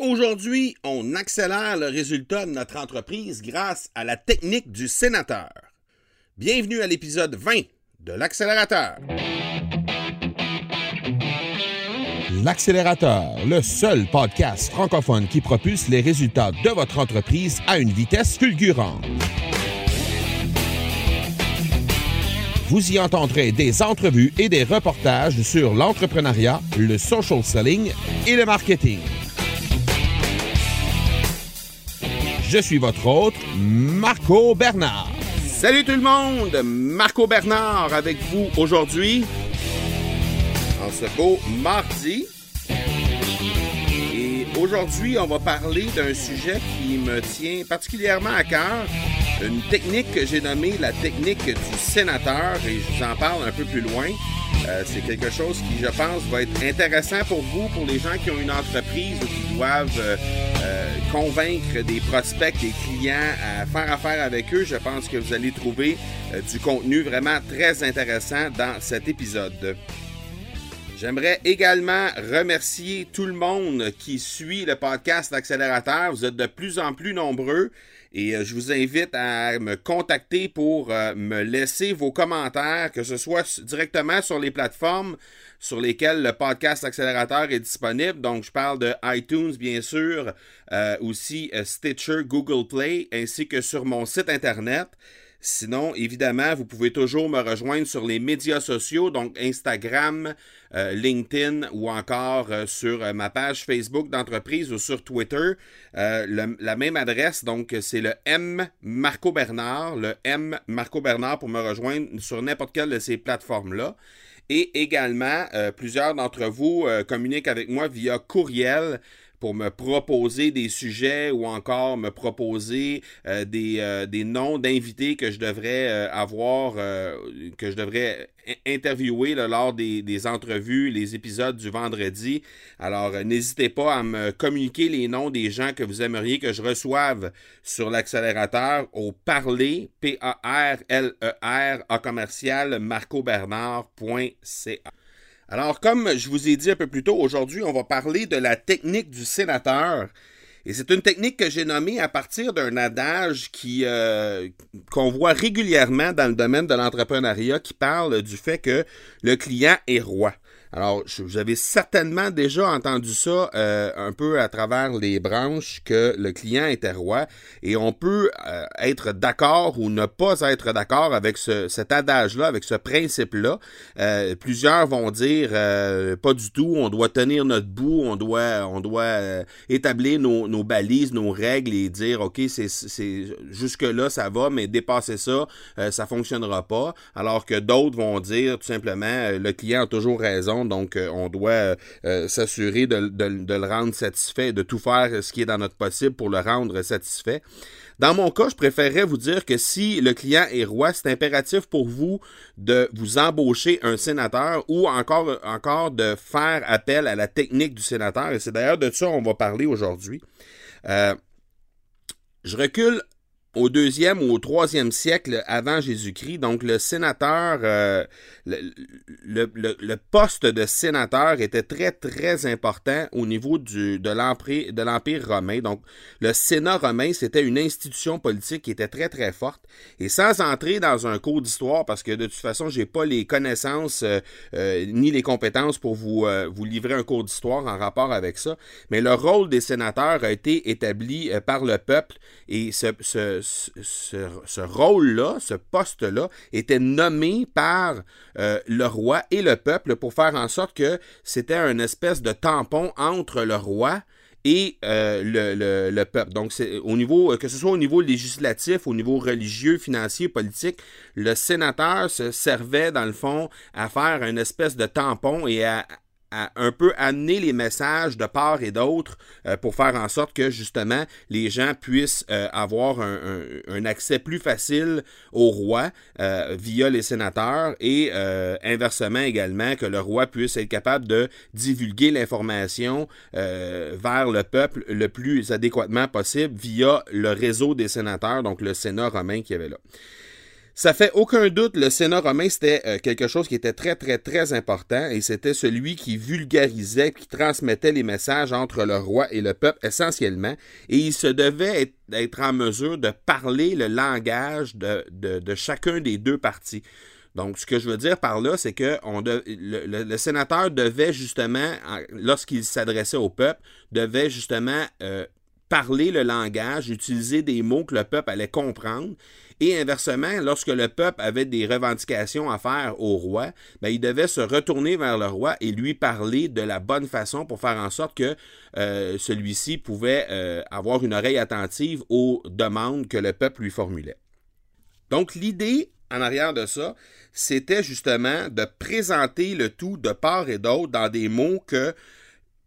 Aujourd'hui, on accélère le résultat de notre entreprise grâce à la technique du sénateur. Bienvenue à l'épisode 20 de l'accélérateur. L'accélérateur, le seul podcast francophone qui propulse les résultats de votre entreprise à une vitesse fulgurante. Vous y entendrez des entrevues et des reportages sur l'entrepreneuriat, le social selling et le marketing. Je suis votre hôte, Marco Bernard. Salut tout le monde, Marco Bernard avec vous aujourd'hui en ce beau mardi. Et aujourd'hui, on va parler d'un sujet qui me tient particulièrement à cœur, une technique que j'ai nommée la technique du sénateur et je vous en parle un peu plus loin. Euh, c'est quelque chose qui, je pense, va être intéressant pour vous, pour les gens qui ont une entreprise ou qui doivent euh, euh, convaincre des prospects, des clients à faire affaire avec eux. Je pense que vous allez trouver du contenu vraiment très intéressant dans cet épisode. J'aimerais également remercier tout le monde qui suit le podcast Accélérateur. Vous êtes de plus en plus nombreux et euh, je vous invite à me contacter pour euh, me laisser vos commentaires, que ce soit directement sur les plateformes sur lesquelles le podcast Accélérateur est disponible. Donc, je parle de iTunes, bien sûr, euh, aussi Stitcher, Google Play, ainsi que sur mon site Internet. Sinon, évidemment, vous pouvez toujours me rejoindre sur les médias sociaux, donc Instagram, euh, LinkedIn ou encore euh, sur euh, ma page Facebook d'entreprise ou sur Twitter. la même adresse, donc c'est le M Marco Bernard, le M Marco Bernard pour me rejoindre sur n'importe quelle de ces plateformes-là. Et également, plusieurs d'entre vous communiquent avec moi via courriel pour me proposer des sujets ou encore me proposer euh, des, euh, des, noms d'invités que je devrais euh, avoir, que je devrais interviewer lors des, des, entrevues, les épisodes du vendredi. Alors, n'hésitez pas à me communiquer les noms des gens que vous aimeriez que je reçoive sur l'accélérateur au parler, P-A-R-L-E-R, à commercial, marcobernard.ca. Alors, comme je vous ai dit un peu plus tôt, aujourd'hui, on va parler de la technique du sénateur. Et c'est une technique que j'ai nommée à partir d'un adage qui euh, qu'on voit régulièrement dans le domaine de l'entrepreneuriat qui parle du fait que le client est roi. Alors, vous avez certainement déjà entendu ça euh, un peu à travers les branches que le client était roi et on peut euh, être d'accord ou ne pas être d'accord avec ce, cet adage-là, avec ce principe-là. Euh, plusieurs vont dire pas du tout, on doit tenir notre bout, on doit, on doit établir nos, nos, balises, nos règles et dire ok, c'est jusque-là ça va, mais dépasser ça, ça fonctionnera pas. Alors que d'autres vont dire tout simplement le client a toujours raison donc on doit s'assurer de, le rendre satisfait de tout faire ce qui est dans notre possible pour le rendre satisfait. Dans mon cas, je préférerais vous dire que si le client est roi, c'est impératif pour vous de vous embaucher un sénateur ou encore, encore de faire appel à la technique du sénateur. Et c'est d'ailleurs de ça qu'on va parler aujourd'hui. Euh, je recule au deuxième ou au troisième siècle avant Jésus-Christ. Donc le sénateur, euh, le, poste de sénateur était très très important au niveau de l'empire romain. Donc le Sénat romain, c'était une institution politique qui était très très forte. Et sans entrer dans un cours d'histoire, parce que de toute façon, j'ai pas les connaissances euh, euh, ni les compétences pour vous, livrer un cours d'histoire en rapport avec ça, mais le rôle des sénateurs a été établi par le peuple et ce ce, rôle-là, ce poste-là, était nommé par euh, le roi et le peuple pour faire en sorte que c'était une espèce de tampon entre le roi et euh, le, peuple. Donc, au niveau, que ce soit au niveau législatif, au niveau religieux, financier, politique, le sénateur se servait, dans le fond, à faire une espèce de tampon et à, un peu amener les messages de part et d'autre euh, pour faire en sorte que justement les gens puissent euh, avoir un, accès plus facile au roi euh, via les sénateurs et inversement également que le roi puisse être capable de divulguer l'information vers le peuple le plus adéquatement possible via le réseau des sénateurs, donc le Sénat romain qui avait là. Ça fait aucun doute, le Sénat romain, c'était euh, quelque chose qui était très, très, très important et c'était celui qui vulgarisait, qui transmettait les messages entre le roi et le peuple essentiellement. Et il se devait être, en mesure de parler le langage de, chacun des deux partis. Donc, ce que je veux dire par là, c'est que le, sénateur devait justement, lorsqu'il s'adressait au peuple, devait justement euh, parler le langage, utiliser des mots que le peuple allait comprendre. Et inversement, lorsque le peuple avait des revendications à faire au roi, ben, il devait se retourner vers le roi et lui parler de la bonne façon pour faire en sorte que euh, celui-ci pouvait euh, avoir une oreille attentive aux demandes que le peuple lui formulait. Donc l'idée en arrière de ça, c'était justement de présenter le tout de part et d'autre dans des mots que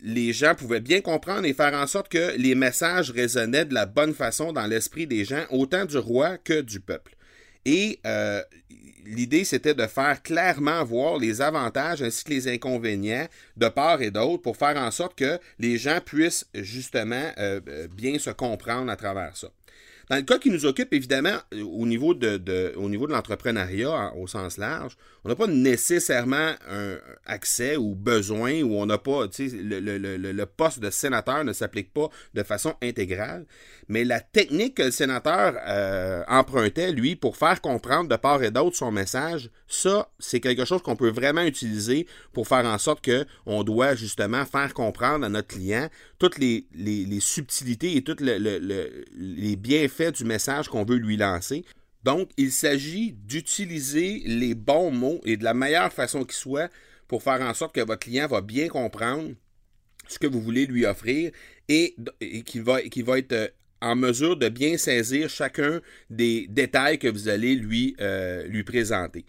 les gens pouvaient bien comprendre et faire en sorte que les messages résonnaient de la bonne façon dans l'esprit des gens, autant du roi que du peuple. Et euh, l'idée, c'était de faire clairement voir les avantages ainsi que les inconvénients de part et d'autre pour faire en sorte que les gens puissent justement euh, euh, bien se comprendre à travers ça. Dans le cas qui nous occupe, évidemment, au niveau de, de l'entrepreneuriat au sens large, on n'a pas nécessairement un accès ou besoin ou on n'a pas, tu sais, le, le, le, poste de sénateur ne s'applique pas de façon intégrale. Mais la technique que le sénateur euh, empruntait, lui, pour faire comprendre de part et d'autre son message, ça, c'est quelque chose qu'on peut vraiment utiliser pour faire en sorte qu'on doit justement faire comprendre à notre client toutes les, les, subtilités et tous les bienfaits du message qu'on veut lui lancer. Donc, il s'agit d'utiliser les bons mots et de la meilleure façon qui soit pour faire en sorte que votre client va bien comprendre ce que vous voulez lui offrir et, qu'il va, être euh, en mesure de bien saisir chacun des détails que vous allez lui, euh, présenter.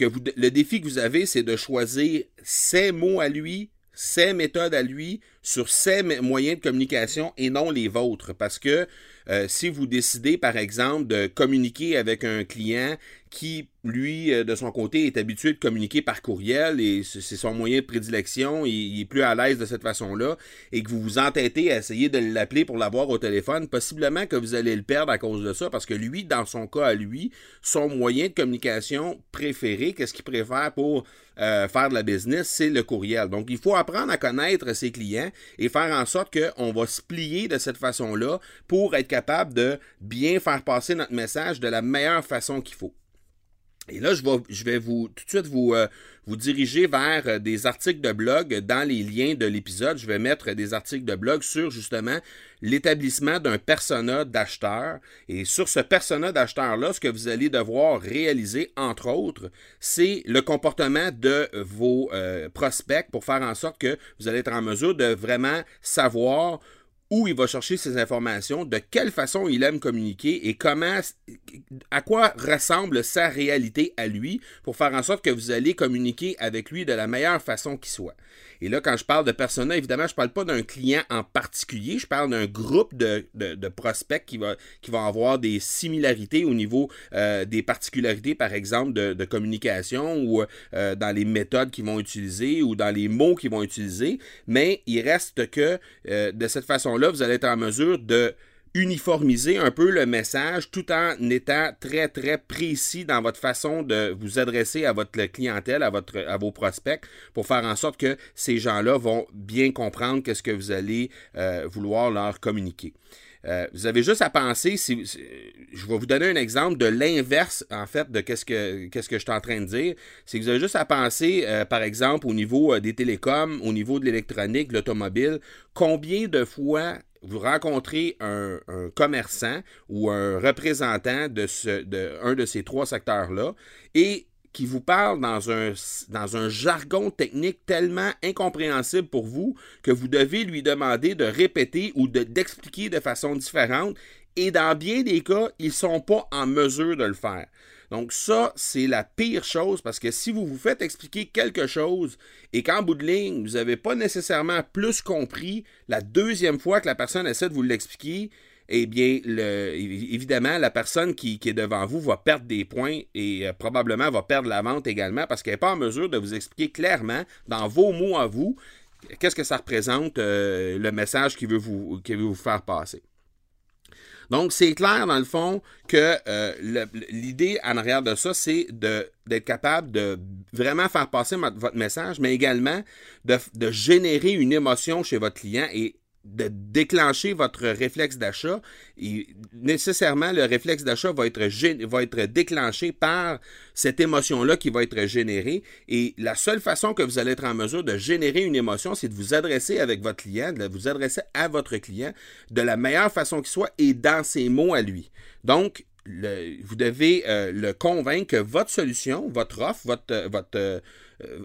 Le défi que vous avez, c'est de choisir ses mots à lui, ses méthodes à lui, sur ses moyens de communication et non les vôtres. Parce que euh, si vous décidez, par exemple, de communiquer avec un client qui, lui, euh, de son côté, est habitué de communiquer par courriel et c'est son moyen de prédilection, il, est plus à l'aise de cette façon-là, et que vous vous entêtez à essayer de l'appeler pour l'avoir au téléphone, possiblement que vous allez le perdre à cause de ça, parce que lui, dans son cas à lui, son moyen de communication préféré, qu'est-ce qu'il préfère pour euh, faire de la business, c'est le courriel. Donc, il faut apprendre à connaître ses clients et faire en sorte qu'on va se plier de cette façon-là pour être capable de bien faire passer notre message de la meilleure façon qu'il faut. Et là, je vais, je vais vous tout de suite vous, euh, vous diriger vers euh, des articles de blog dans les liens de l'épisode. Je vais mettre des articles de blog sur justement l'établissement d'un persona d'acheteur. Et sur ce persona d'acheteur-là, ce que vous allez devoir réaliser, entre autres, c'est le comportement de vos euh, prospects pour faire en sorte que vous allez être en mesure de vraiment savoir où il va chercher ses informations, de quelle façon il aime communiquer et comment, à quoi ressemble sa réalité à lui pour faire en sorte que vous allez communiquer avec lui de la meilleure façon qui soit. Et là, quand je parle de persona, évidemment, je ne parle pas d'un client en particulier, je parle d'un groupe de, de, prospects qui va, qui avoir des similarités au niveau euh, des particularités, par exemple, de, de communication ou euh, dans les méthodes qu'ils vont utiliser ou dans les mots qu'ils vont utiliser. Mais il reste que euh, de cette façon-là, vous allez être en mesure de uniformiser un peu le message tout en étant très, très précis dans votre façon de vous adresser à votre clientèle, à, vos prospects, pour faire en sorte que ces gens-là vont bien comprendre qu'est-ce que vous allez euh, vouloir leur communiquer. Euh, vous avez juste à penser, si, je vais vous donner un exemple de l'inverse, en fait, de qu'est-ce que, que je suis en train de dire. C'est que vous avez juste à penser, euh, par exemple, au niveau des télécoms, au niveau de l'électronique, de l'automobile, combien de fois vous rencontrez un, commerçant ou un représentant de, ce, de de ces trois secteurs-là et qui vous parle dans un, dans un jargon technique tellement incompréhensible pour vous que vous devez lui demander de répéter ou d'expliquer de façon différente. Et dans bien des cas, ils ne sont pas en mesure de le faire. Donc ça, c'est la pire chose parce que si vous vous faites expliquer quelque chose et qu'en bout de ligne, vous n'avez pas nécessairement plus compris la deuxième fois que la personne essaie de vous l'expliquer, eh bien, évidemment, la personne qui, est devant vous va perdre des points et euh, probablement va perdre la vente également parce qu'elle n'est pas en mesure de vous expliquer clairement, dans vos mots à vous, qu'est-ce que ça représente, euh, le message qu'il veut, veut vous faire passer. Donc, c'est clair, dans le fond, que euh, l'idée en arrière de ça, c'est d'être capable de vraiment faire passer votre message, mais également de, de, générer une émotion chez votre client. Et de déclencher votre réflexe d'achat, nécessairement le réflexe d'achat va être, va être déclenché par cette émotion-là qui va être générée. Et la seule façon que vous allez être en mesure de générer une émotion, c'est de vous adresser avec votre client, de vous adresser à votre client de la meilleure façon qui soit et dans ses mots à lui. Donc, vous devez euh, le convaincre que votre solution, votre offre, votre, votre, euh,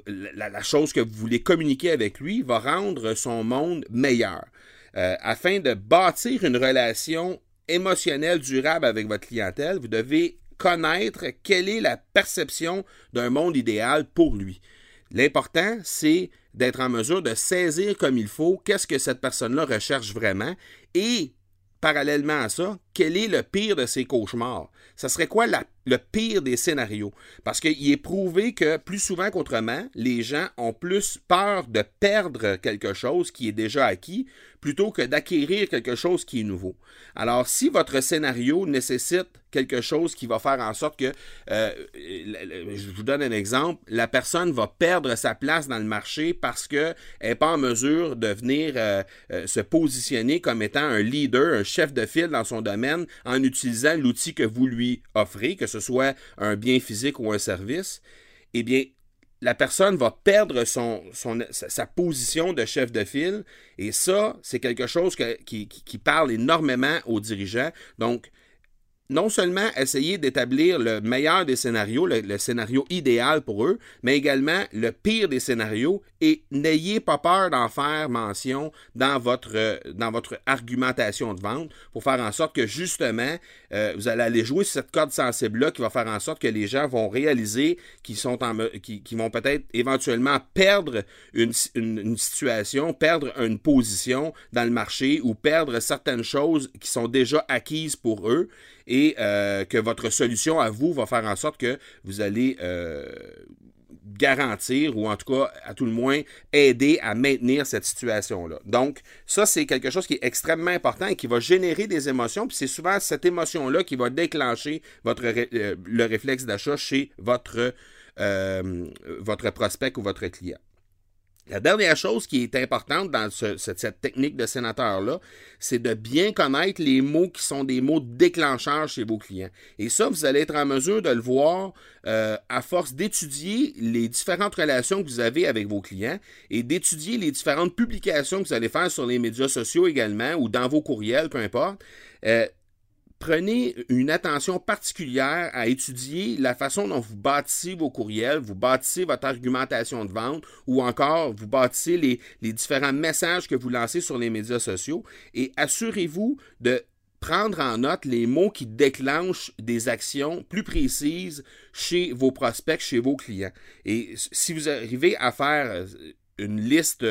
la, chose que vous voulez communiquer avec lui va rendre son monde meilleur. Euh, afin de bâtir une relation émotionnelle durable avec votre clientèle, vous devez connaître quelle est la perception d'un monde idéal pour lui. L'important, c'est d'être en mesure de saisir comme il faut qu'est-ce que cette personne-là recherche vraiment et, parallèlement à ça, quel est le pire de ses cauchemars? Ça serait quoi le pire des scénarios? Parce qu'il est prouvé que plus souvent qu'autrement, les gens ont plus peur de perdre quelque chose qui est déjà acquis plutôt que d'acquérir quelque chose qui est nouveau. Alors, si votre scénario nécessite quelque chose qui va faire en sorte que, euh, je vous donne un exemple, la personne va perdre sa place dans le marché parce qu'elle n'est pas en mesure de venir euh, euh, se positionner comme étant un leader, un chef de file dans son domaine en utilisant l'outil que vous lui offrez, que ce soit un bien physique ou un service, eh bien, la personne va perdre sa position de chef de file. Et ça, c'est quelque chose qui, qui, parle énormément aux dirigeants. Donc, non seulement essayer d'établir le meilleur des scénarios, le, scénario idéal pour eux, mais également le pire des scénarios et n'ayez pas peur d'en faire mention dans votre, dans votre argumentation de vente pour faire en sorte que justement, euh, vous allez aller jouer sur cette corde sensible-là qui va faire en sorte que les gens vont réaliser qu'ils sont en, qui, vont peut-être éventuellement perdre une, une situation, perdre une position dans le marché ou perdre certaines choses qui sont déjà acquises pour eux et euh, que votre solution à vous va faire en sorte que vous allez euh, garantir ou en tout cas, à tout le moins, aider à maintenir cette situation-là. Donc, ça, c'est quelque chose qui est extrêmement important et qui va générer des émotions. Puis c'est souvent cette émotion-là qui va déclencher euh, le réflexe d'achat chez votre, votre prospect ou votre client. La dernière chose qui est importante dans cette, technique de sénateur-là, c'est de bien connaître les mots qui sont des mots déclencheurs chez vos clients. Et ça, vous allez être en mesure de le voir euh, à force d'étudier les différentes relations que vous avez avec vos clients et d'étudier les différentes publications que vous allez faire sur les médias sociaux également ou dans vos courriels, peu importe. Euh, prenez une attention particulière à étudier la façon dont vous bâtissez vos courriels, vous bâtissez votre argumentation de vente ou encore vous bâtissez les, les différents messages que vous lancez sur les médias sociaux et assurez-vous de prendre en note les mots qui déclenchent des actions plus précises chez vos prospects, chez vos clients. Et si vous arrivez à faire une liste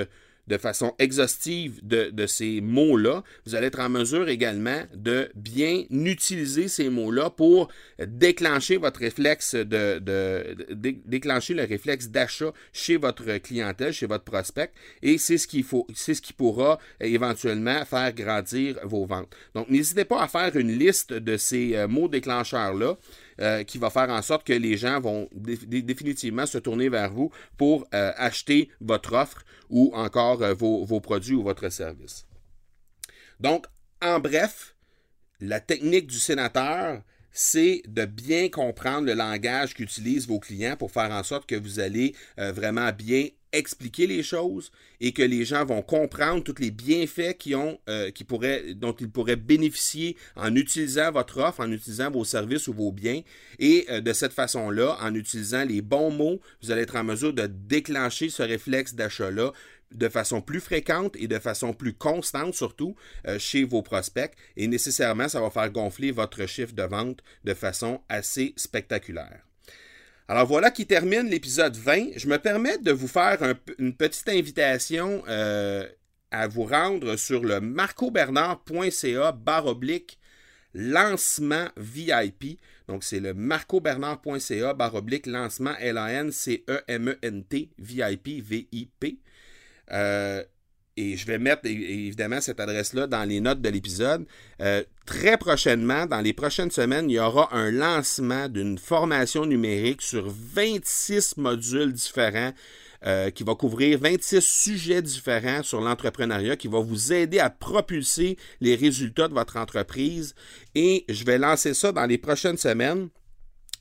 de façon exhaustive de, ces mots-là, vous allez être en mesure également de bien utiliser ces mots-là pour déclencher votre réflexe le réflexe d'achat chez votre clientèle, chez votre prospect, et c'est ce c'est ce qui pourra éventuellement faire grandir vos ventes. Donc, n'hésitez pas à faire une liste de ces euh, mots déclencheurs-là. Euh, qui va faire en sorte que les gens vont définitivement se tourner vers vous pour euh, acheter votre offre ou encore euh, vos, vos produits ou votre service. Donc, en bref, la technique du sénateur, c'est de bien comprendre le langage qu'utilisent vos clients pour faire en sorte que vous allez vraiment bien expliquer les choses et que les gens vont comprendre tous les bienfaits qui ont, euh, qui pourraient, dont ils pourraient bénéficier en utilisant votre offre, en utilisant vos services ou vos biens. Et euh, de cette façon-là, en utilisant les bons mots, vous allez être en mesure de déclencher ce réflexe d'achat-là de façon plus fréquente et de façon plus constante surtout euh, chez vos prospects et nécessairement ça va faire gonfler votre chiffre de vente de façon assez spectaculaire. Alors voilà qui termine l'épisode 20. Je me permets de vous faire une petite invitation euh, à vous rendre sur le marcobernard.ca barre lancement VIP. Donc c'est le marcobernard.ca barre oblique lancement L-A-N-C-E-M-E-N-T VIP V-I-P. Et je vais mettre évidemment cette adresse-là dans les notes de l'épisode. Euh, très prochainement, dans les prochaines semaines, il y aura un lancement d'une formation numérique sur 26 modules différents euh, qui va couvrir 26 sujets différents sur l'entrepreneuriat, qui va vous aider à propulser les résultats de votre entreprise. Et je vais lancer ça dans les prochaines semaines.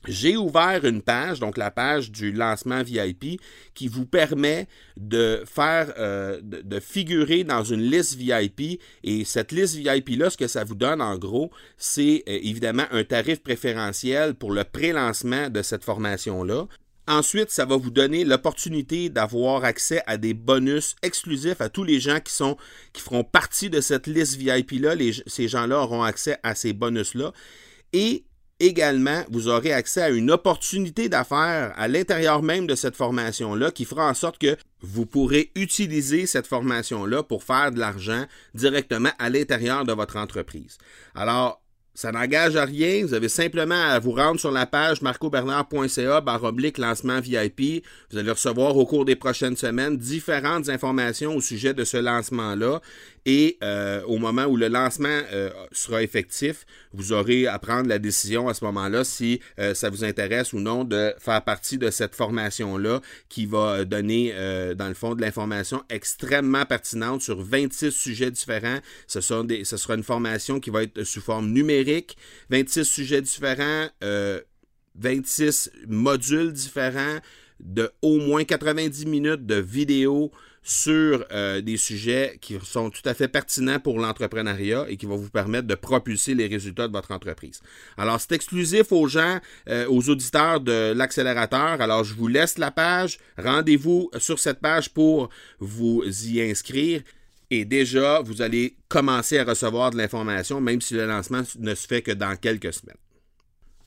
J'ai ouvert une page, donc la page du lancement VIP, qui vous permet de faire, euh, de, figurer dans une liste VIP. Et cette liste VIP-là, ce que ça vous donne en gros, c'est euh, évidemment un tarif préférentiel pour le pré-lancement de cette formation-là. Ensuite, ça va vous donner l'opportunité d'avoir accès à des bonus exclusifs à tous les gens qui sont qui feront partie de cette liste VIP-là. Ces gens-là auront accès à ces bonus-là. Et Également, vous aurez accès à une opportunité d'affaires à l'intérieur même de cette formation-là qui fera en sorte que vous pourrez utiliser cette formation-là pour faire de l'argent directement à l'intérieur de votre entreprise. Alors, ça n'engage à rien. Vous avez simplement à vous rendre sur la page marcobernard.ca oblique lancement VIP. Vous allez recevoir au cours des prochaines semaines différentes informations au sujet de ce lancement-là. Et euh, au moment où le lancement euh, sera effectif, vous aurez à prendre la décision à ce moment-là si euh, ça vous intéresse ou non de faire partie de cette formation-là qui va donner, dans le fond, de l'information extrêmement pertinente sur 26 sujets différents. Ce, ce sera une formation qui va être sous forme numérique, 26 sujets différents, 26 modules différents, de au moins 90 minutes de vidéos sur euh, des sujets qui sont tout à fait pertinents pour l'entrepreneuriat et qui vont vous permettre de propulser les résultats de votre entreprise. Alors, c'est exclusif aux gens, euh, aux auditeurs de l'accélérateur. Alors, je vous laisse la page. Rendez-vous sur cette page pour vous y inscrire. Et déjà, vous allez commencer à recevoir de l'information, même si le lancement ne se fait que dans quelques semaines.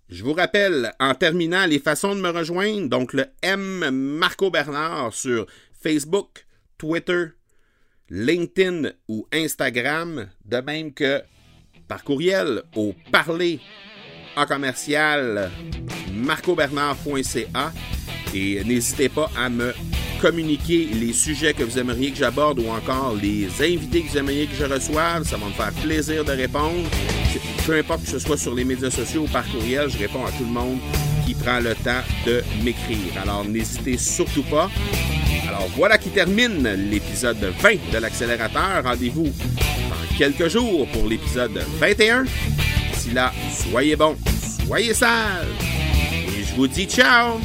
Je vous rappelle, en terminant, les façons de me rejoindre. Donc, le M Marco Bernard sur Facebook, Twitter, LinkedIn ou Instagram, de même que par courriel au parler en commercial marcobernard.ca et n'hésitez pas à me communiquer les sujets que vous aimeriez que j'aborde ou encore les invités que vous aimeriez que je reçoive. Ça va me faire plaisir de répondre. Peu importe que ce soit sur les médias sociaux ou par courriel, je réponds à tout le monde qui prend le temps de m'écrire. Alors n'hésitez surtout pas. Alors voilà qui termine l'épisode 20 de l'accélérateur. Rendez-vous dans quelques jours pour l'épisode 21. D'ici là, soyez bons, soyez sages. Et je vous dis ciao!